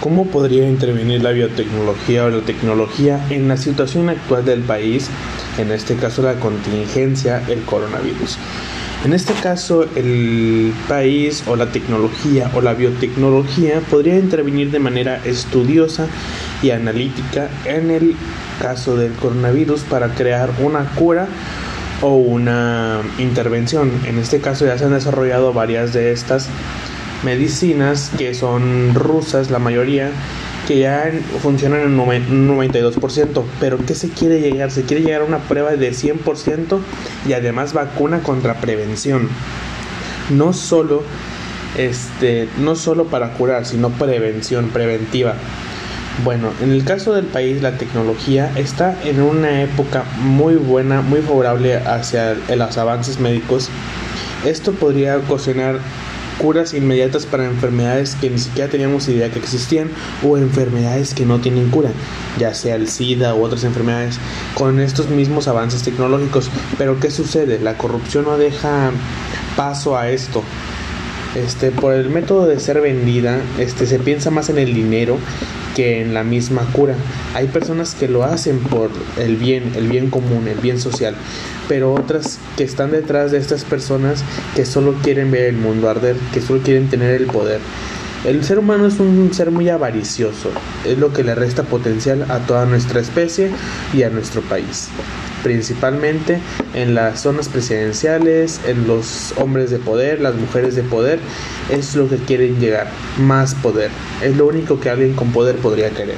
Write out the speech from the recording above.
¿Cómo podría intervenir la biotecnología o la tecnología en la situación actual del país? En este caso la contingencia, el coronavirus. En este caso, el país o la tecnología o la biotecnología podría intervenir de manera estudiosa y analítica en el caso del coronavirus para crear una cura o una intervención. En este caso ya se han desarrollado varias de estas medicinas que son rusas, la mayoría, que ya funcionan en un 92%. Pero ¿qué se quiere llegar? Se quiere llegar a una prueba de 100% y además vacuna contra prevención. No solo, este, no solo para curar, sino prevención preventiva. Bueno, en el caso del país la tecnología está en una época muy buena, muy favorable hacia los avances médicos. Esto podría ocasionar curas inmediatas para enfermedades que ni siquiera teníamos idea que existían o enfermedades que no tienen cura, ya sea el SIDA u otras enfermedades, con estos mismos avances tecnológicos. Pero ¿qué sucede? La corrupción no deja paso a esto. Este, por el método de ser vendida, este, se piensa más en el dinero que en la misma cura. Hay personas que lo hacen por el bien, el bien común, el bien social, pero otras que están detrás de estas personas que solo quieren ver el mundo arder, que solo quieren tener el poder. El ser humano es un ser muy avaricioso, es lo que le resta potencial a toda nuestra especie y a nuestro país principalmente en las zonas presidenciales, en los hombres de poder, las mujeres de poder, es lo que quieren llegar, más poder. Es lo único que alguien con poder podría querer.